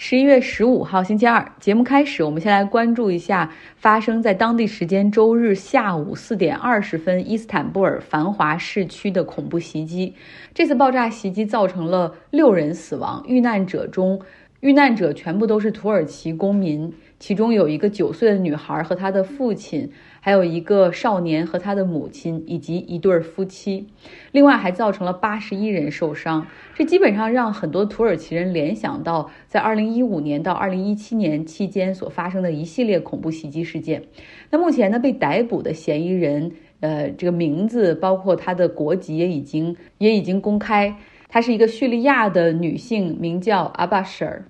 十一月十五号星期二，节目开始，我们先来关注一下发生在当地时间周日下午四点二十分伊斯坦布尔繁华市区的恐怖袭击。这次爆炸袭击造成了六人死亡，遇难者中，遇难者全部都是土耳其公民，其中有一个九岁的女孩和她的父亲。还有一个少年和他的母亲，以及一对夫妻，另外还造成了八十一人受伤。这基本上让很多土耳其人联想到在二零一五年到二零一七年期间所发生的一系列恐怖袭击事件。那目前呢，被逮捕的嫌疑人，呃，这个名字包括他的国籍也已经也已经公开。她是一个叙利亚的女性，名叫阿巴什尔。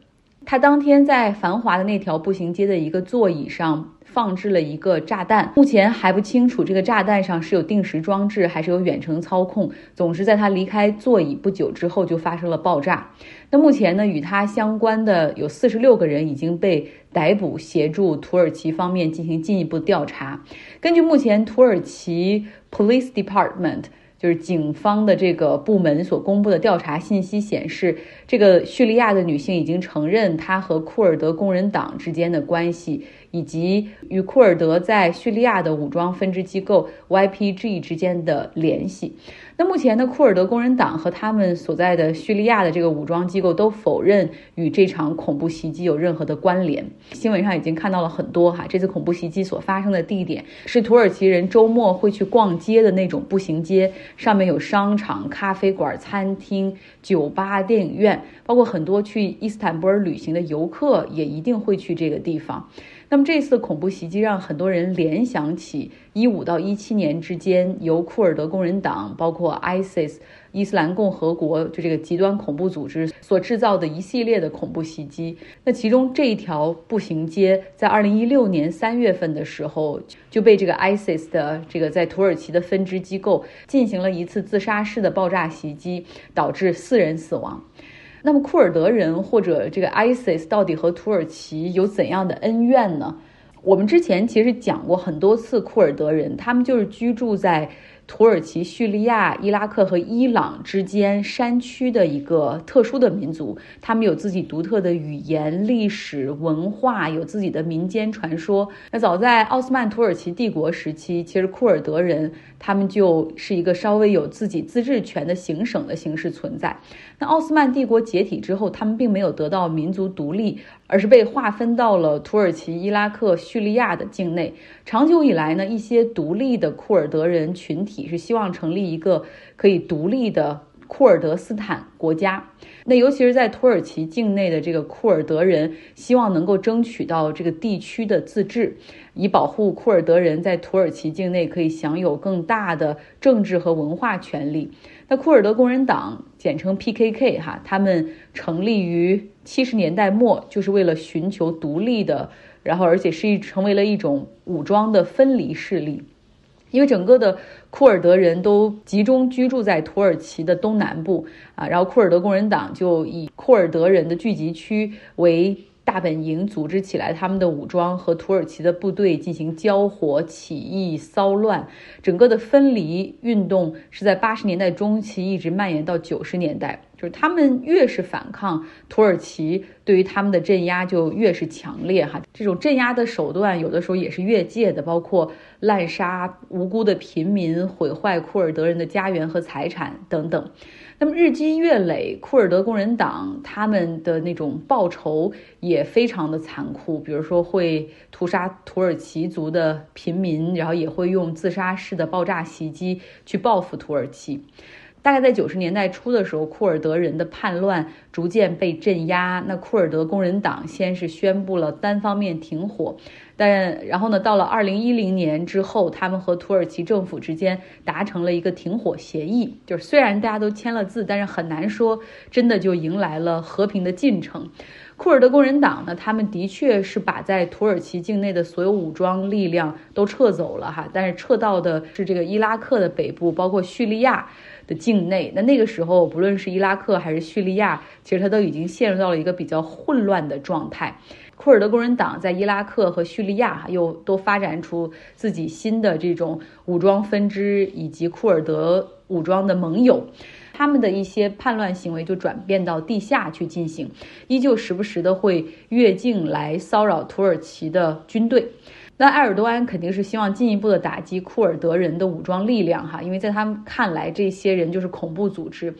她当天在繁华的那条步行街的一个座椅上。放置了一个炸弹，目前还不清楚这个炸弹上是有定时装置还是有远程操控。总之，在她离开座椅不久之后就发生了爆炸。那目前呢，与她相关的有四十六个人已经被逮捕，协助土耳其方面进行进一步调查。根据目前土耳其 Police Department。就是警方的这个部门所公布的调查信息显示，这个叙利亚的女性已经承认她和库尔德工人党之间的关系，以及与库尔德在叙利亚的武装分支机构 YPG 之间的联系。那目前呢，库尔德工人党和他们所在的叙利亚的这个武装机构都否认与这场恐怖袭击有任何的关联。新闻上已经看到了很多哈，这次恐怖袭击所发生的地点是土耳其人周末会去逛街的那种步行街，上面有商场、咖啡馆、餐厅、酒吧、电影院，包括很多去伊斯坦布尔旅行的游客也一定会去这个地方。那么这次恐怖袭击让很多人联想起一五到一七年之间由库尔德工人党、包括 ISIS 伊斯兰共和国就这个极端恐怖组织所制造的一系列的恐怖袭击。那其中这一条步行街在二零一六年三月份的时候就被这个 ISIS 的这个在土耳其的分支机构进行了一次自杀式的爆炸袭击，导致四人死亡。那么库尔德人或者这个 ISIS 到底和土耳其有怎样的恩怨呢？我们之前其实讲过很多次，库尔德人他们就是居住在。土耳其、叙利亚、伊拉克和伊朗之间山区的一个特殊的民族，他们有自己独特的语言、历史文化，有自己的民间传说。那早在奥斯曼土耳其帝国时期，其实库尔德人他们就是一个稍微有自己自治权的行省的形式存在。那奥斯曼帝国解体之后，他们并没有得到民族独立，而是被划分到了土耳其、伊拉克、叙利亚的境内。长久以来呢，一些独立的库尔德人群体。是希望成立一个可以独立的库尔德斯坦国家。那尤其是在土耳其境内的这个库尔德人，希望能够争取到这个地区的自治，以保护库尔德人在土耳其境内可以享有更大的政治和文化权利。那库尔德工人党，简称 PKK，哈，他们成立于七十年代末，就是为了寻求独立的，然后而且是一成为了一种武装的分离势力。因为整个的库尔德人都集中居住在土耳其的东南部啊，然后库尔德工人党就以库尔德人的聚集区为大本营，组织起来他们的武装和土耳其的部队进行交火、起义、骚乱。整个的分离运动是在八十年代中期一直蔓延到九十年代。就是他们越是反抗土耳其，对于他们的镇压就越是强烈哈。这种镇压的手段有的时候也是越界的，包括滥杀无辜的平民、毁坏库尔德人的家园和财产等等。那么日积月累，库尔德工人党他们的那种报仇也非常的残酷，比如说会屠杀土耳其族的平民，然后也会用自杀式的爆炸袭击去报复土耳其。大概在九十年代初的时候，库尔德人的叛乱逐渐被镇压。那库尔德工人党先是宣布了单方面停火，但然后呢，到了二零一零年之后，他们和土耳其政府之间达成了一个停火协议。就是虽然大家都签了字，但是很难说真的就迎来了和平的进程。库尔德工人党呢，他们的确是把在土耳其境内的所有武装力量都撤走了哈，但是撤到的是这个伊拉克的北部，包括叙利亚。的境内，那那个时候，不论是伊拉克还是叙利亚，其实它都已经陷入到了一个比较混乱的状态。库尔德工人党在伊拉克和叙利亚又都发展出自己新的这种武装分支，以及库尔德武装的盟友。他们的一些叛乱行为就转变到地下去进行，依旧时不时的会越境来骚扰土耳其的军队。那埃尔多安肯定是希望进一步的打击库尔德人的武装力量，哈，因为在他们看来，这些人就是恐怖组织。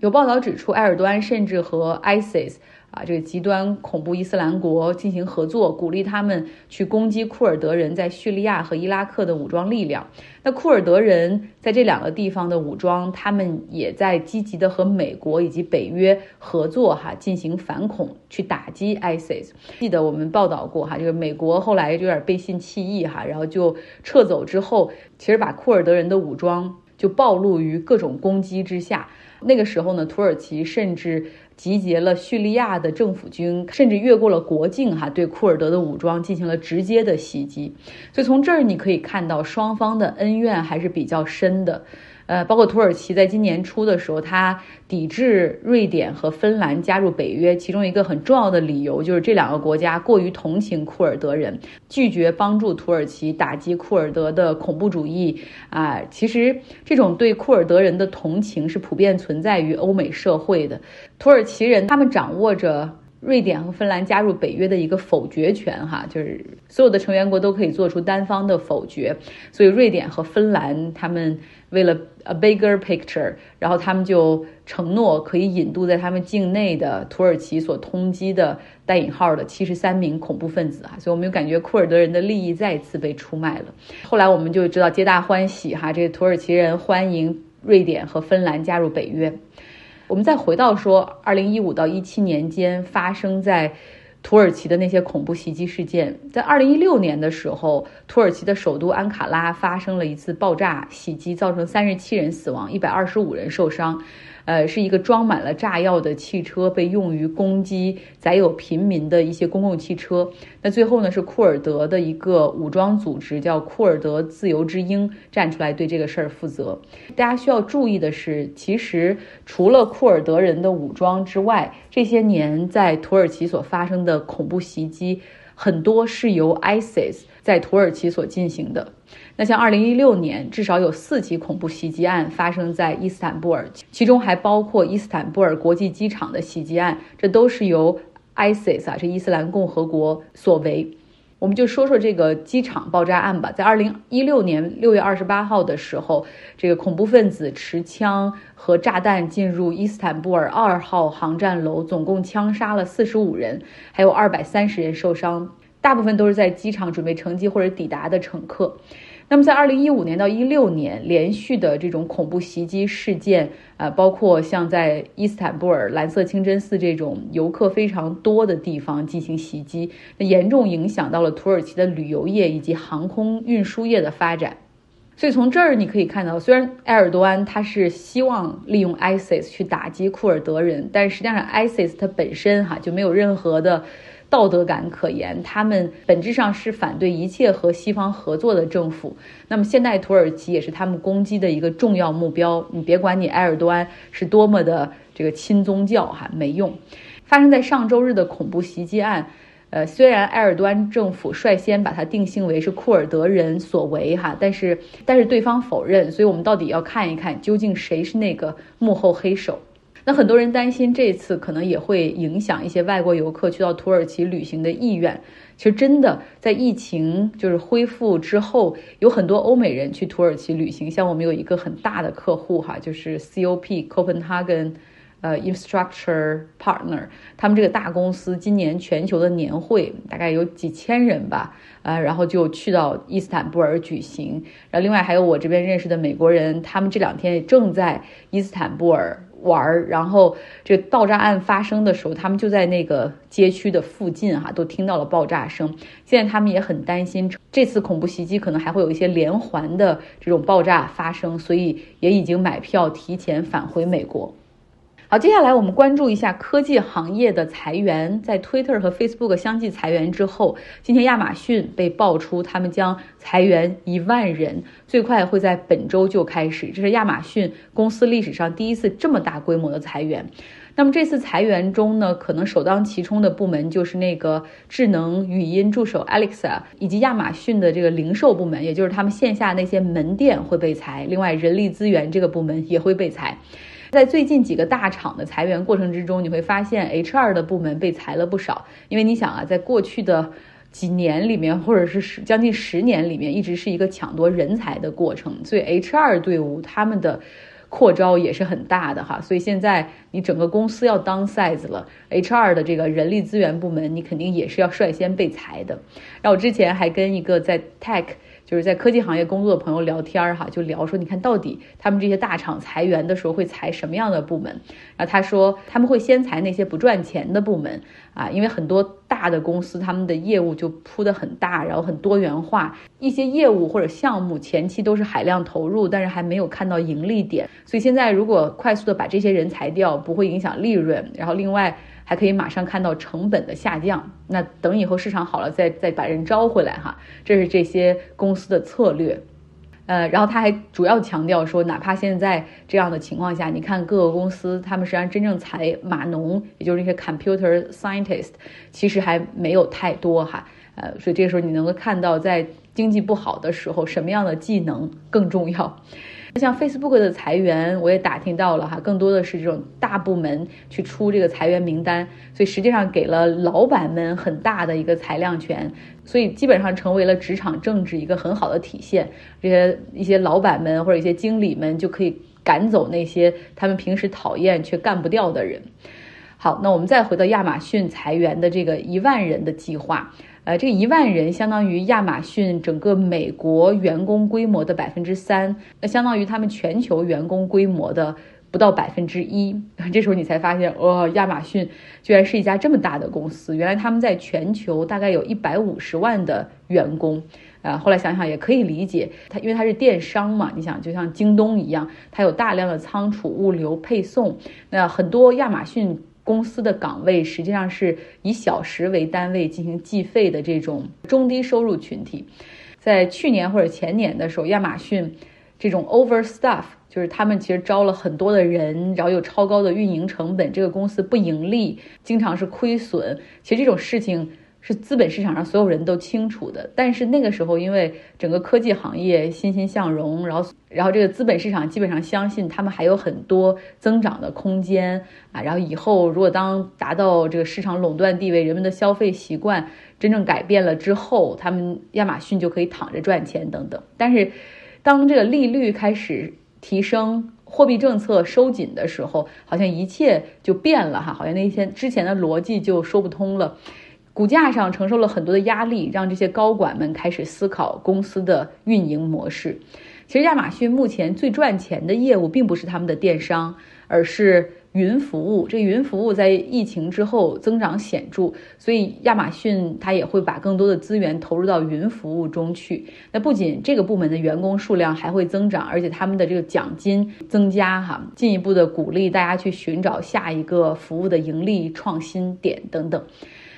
有报道指出，埃尔多安甚至和 ISIS。啊，这个极端恐怖伊斯兰国进行合作，鼓励他们去攻击库尔德人在叙利亚和伊拉克的武装力量。那库尔德人在这两个地方的武装，他们也在积极的和美国以及北约合作，哈，进行反恐，去打击 ISIS。记得我们报道过，哈，这个美国后来有点背信弃义，哈，然后就撤走之后，其实把库尔德人的武装就暴露于各种攻击之下。那个时候呢，土耳其甚至。集结了叙利亚的政府军，甚至越过了国境，哈，对库尔德的武装进行了直接的袭击。所以从这儿你可以看到，双方的恩怨还是比较深的。呃，包括土耳其在今年初的时候，它抵制瑞典和芬兰加入北约，其中一个很重要的理由就是这两个国家过于同情库尔德人，拒绝帮助土耳其打击库尔德的恐怖主义。啊，其实这种对库尔德人的同情是普遍存在于欧美社会的。土耳其人他们掌握着。瑞典和芬兰加入北约的一个否决权，哈，就是所有的成员国都可以做出单方的否决。所以瑞典和芬兰他们为了 a bigger picture，然后他们就承诺可以引渡在他们境内的土耳其所通缉的带引号的七十三名恐怖分子，哈，所以我们就感觉库尔德人的利益再次被出卖了。后来我们就知道皆大欢喜，哈，这土耳其人欢迎瑞典和芬兰加入北约。我们再回到说，二零一五到一七年间发生在土耳其的那些恐怖袭击事件，在二零一六年的时候，土耳其的首都安卡拉发生了一次爆炸袭击，造成三十七人死亡，一百二十五人受伤。呃，是一个装满了炸药的汽车被用于攻击载有平民的一些公共汽车。那最后呢，是库尔德的一个武装组织叫库尔德自由之鹰站出来对这个事儿负责。大家需要注意的是，其实除了库尔德人的武装之外，这些年在土耳其所发生的恐怖袭击，很多是由 ISIS 在土耳其所进行的。那像二零一六年，至少有四起恐怖袭击案发生在伊斯坦布尔，其中还包括伊斯坦布尔国际机场的袭击案，这都是由 ISIS 啊，这伊斯兰共和国所为。我们就说说这个机场爆炸案吧。在二零一六年六月二十八号的时候，这个恐怖分子持枪和炸弹进入伊斯坦布尔二号航站楼，总共枪杀了四十五人，还有二百三十人受伤，大部分都是在机场准备乘机或者抵达的乘客。那么，在二零一五年到一六年连续的这种恐怖袭击事件，呃，包括像在伊斯坦布尔蓝色清真寺这种游客非常多的地方进行袭击，那严重影响到了土耳其的旅游业以及航空运输业的发展。所以从这儿你可以看到，虽然埃尔多安他是希望利用 ISIS 去打击库尔德人，但实际上 ISIS 它本身哈就没有任何的。道德感可言，他们本质上是反对一切和西方合作的政府。那么现代土耳其也是他们攻击的一个重要目标。你别管你埃尔多安是多么的这个亲宗教哈，没用。发生在上周日的恐怖袭击案，呃，虽然埃尔多安政府率先把它定性为是库尔德人所为哈，但是但是对方否认。所以我们到底要看一看，究竟谁是那个幕后黑手。那很多人担心这次可能也会影响一些外国游客去到土耳其旅行的意愿。其实真的在疫情就是恢复之后，有很多欧美人去土耳其旅行。像我们有一个很大的客户哈，就是 COP Copenhagen，呃，Infrastructure Partner，他们这个大公司今年全球的年会大概有几千人吧，呃，然后就去到伊斯坦布尔举行。然后另外还有我这边认识的美国人，他们这两天也正在伊斯坦布尔。玩儿，然后这爆炸案发生的时候，他们就在那个街区的附近，哈，都听到了爆炸声。现在他们也很担心，这次恐怖袭击可能还会有一些连环的这种爆炸发生，所以也已经买票提前返回美国。好，接下来我们关注一下科技行业的裁员。在 Twitter 和 Facebook 相继裁员之后，今天亚马逊被爆出他们将裁员一万人，最快会在本周就开始。这是亚马逊公司历史上第一次这么大规模的裁员。那么这次裁员中呢，可能首当其冲的部门就是那个智能语音助手 Alexa，以及亚马逊的这个零售部门，也就是他们线下那些门店会被裁。另外，人力资源这个部门也会被裁。在最近几个大厂的裁员过程之中，你会发现 HR 的部门被裁了不少，因为你想啊，在过去的几年里面，或者是将近十年里面，一直是一个抢夺人才的过程，所以 HR 队伍他们的。扩招也是很大的哈，所以现在你整个公司要当 size 了，HR 的这个人力资源部门，你肯定也是要率先被裁的。然后我之前还跟一个在 tech。就是在科技行业工作的朋友聊天儿哈，就聊说，你看到底他们这些大厂裁员的时候会裁什么样的部门？然后他说他们会先裁那些不赚钱的部门啊，因为很多大的公司他们的业务就铺的很大，然后很多元化，一些业务或者项目前期都是海量投入，但是还没有看到盈利点，所以现在如果快速的把这些人裁掉，不会影响利润，然后另外。还可以马上看到成本的下降，那等以后市场好了再再把人招回来哈，这是这些公司的策略。呃，然后他还主要强调说，哪怕现在这样的情况下，你看各个公司，他们实际上真正裁码农，也就是那些 computer scientist，其实还没有太多哈。呃，所以这个时候你能够看到，在经济不好的时候，什么样的技能更重要。像 Facebook 的裁员，我也打听到了哈，更多的是这种大部门去出这个裁员名单，所以实际上给了老板们很大的一个裁量权，所以基本上成为了职场政治一个很好的体现。这些一些老板们或者一些经理们就可以赶走那些他们平时讨厌却干不掉的人。好，那我们再回到亚马逊裁员的这个一万人的计划。呃，这个一万人相当于亚马逊整个美国员工规模的百分之三，那相当于他们全球员工规模的不到百分之一。这时候你才发现，哦，亚马逊居然是一家这么大的公司。原来他们在全球大概有一百五十万的员工。啊，后来想想也可以理解，它因为它是电商嘛，你想就像京东一样，它有大量的仓储、物流、配送，那很多亚马逊。公司的岗位实际上是以小时为单位进行计费的这种中低收入群体，在去年或者前年的时候，亚马逊这种 overstaff 就是他们其实招了很多的人，然后有超高的运营成本，这个公司不盈利，经常是亏损。其实这种事情。是资本市场上所有人都清楚的，但是那个时候，因为整个科技行业欣欣向荣，然后，然后这个资本市场基本上相信他们还有很多增长的空间啊，然后以后如果当达到这个市场垄断地位，人们的消费习惯真正改变了之后，他们亚马逊就可以躺着赚钱等等。但是，当这个利率开始提升，货币政策收紧的时候，好像一切就变了哈，好像那些之前的逻辑就说不通了。股价上承受了很多的压力，让这些高管们开始思考公司的运营模式。其实，亚马逊目前最赚钱的业务并不是他们的电商，而是云服务。这云服务在疫情之后增长显著，所以亚马逊它也会把更多的资源投入到云服务中去。那不仅这个部门的员工数量还会增长，而且他们的这个奖金增加，哈，进一步的鼓励大家去寻找下一个服务的盈利创新点等等。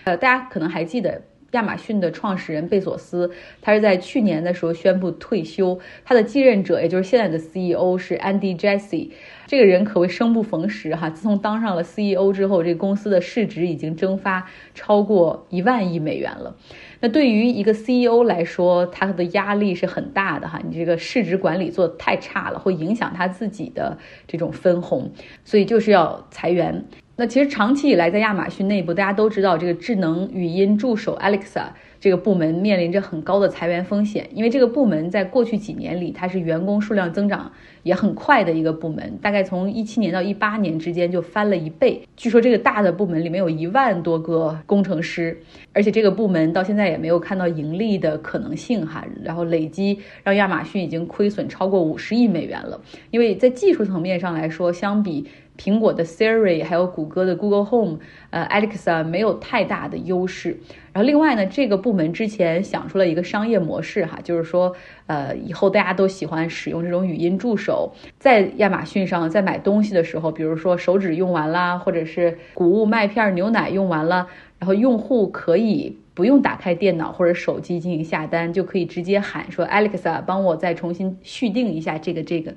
呃，大家可能还记得亚马逊的创始人贝索斯，他是在去年的时候宣布退休，他的继任者也就是现在的 CEO 是 Andy Jassy，这个人可谓生不逢时哈。自从当上了 CEO 之后，这个公司的市值已经蒸发超过一万亿美元了。那对于一个 CEO 来说，他的压力是很大的哈。你这个市值管理做的太差了，会影响他自己的这种分红，所以就是要裁员。那其实长期以来，在亚马逊内部，大家都知道这个智能语音助手 Alexa 这个部门面临着很高的裁员风险，因为这个部门在过去几年里，它是员工数量增长也很快的一个部门，大概从一七年到一八年之间就翻了一倍。据说这个大的部门里面有一万多个工程师，而且这个部门到现在也没有看到盈利的可能性哈。然后累积让亚马逊已经亏损超过五十亿美元了，因为在技术层面上来说，相比。苹果的 Siri 还有谷歌的 Google Home，呃，Alexa 没有太大的优势。然后另外呢，这个部门之前想出了一个商业模式哈，就是说，呃，以后大家都喜欢使用这种语音助手，在亚马逊上在买东西的时候，比如说手指用完啦，或者是谷物麦片、牛奶用完了，然后用户可以。不用打开电脑或者手机进行下单，就可以直接喊说 Alexa，帮我再重新续订一下这个这个。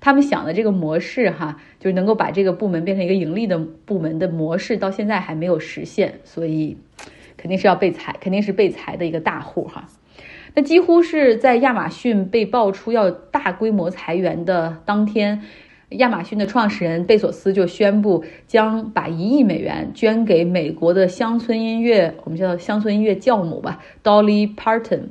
他们想的这个模式哈，就是能够把这个部门变成一个盈利的部门的模式，到现在还没有实现，所以肯定是要被裁，肯定是被裁的一个大户哈。那几乎是在亚马逊被爆出要大规模裁员的当天。亚马逊的创始人贝索斯就宣布将把一亿美元捐给美国的乡村音乐，我们叫乡村音乐教母吧，Dolly Parton，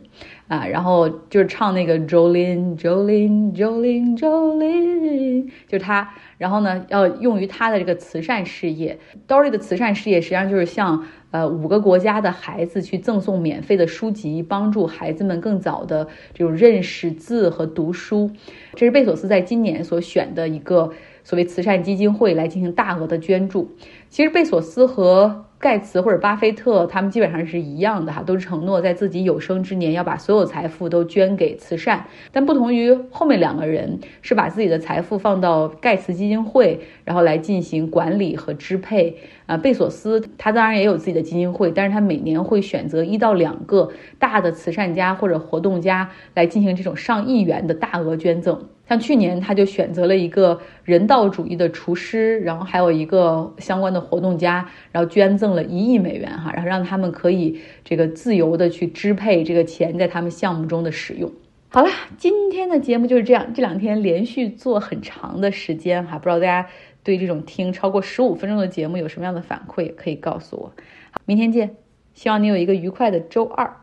啊，然后就是唱那个 Jolene Jolene Jolene Jolene，就是他，然后呢要用于他的这个慈善事业。Dolly 的慈善事业实际上就是像呃五个国家的孩子去赠送免费的书籍，帮助孩子们更早的这种认识字和读书。这是贝索斯在今年所选的一个所谓慈善基金会来进行大额的捐助。其实贝索斯和盖茨或者巴菲特他们基本上是一样的哈，都是承诺在自己有生之年要把所有财富都捐给慈善。但不同于后面两个人，是把自己的财富放到盖茨基金会，然后来进行管理和支配。啊，贝索斯他当然也有自己的基金会，但是他每年会选择一到两个大的慈善家或者活动家来进行这种上亿元的大额捐赠。像去年他就选择了一个人道主义的厨师，然后还有一个相关的活动家，然后捐赠了一亿美元哈，然后让他们可以这个自由的去支配这个钱在他们项目中的使用。好了，今天的节目就是这样，这两天连续做很长的时间哈，不知道大家。对这种听超过十五分钟的节目有什么样的反馈，可以告诉我。好，明天见，希望你有一个愉快的周二。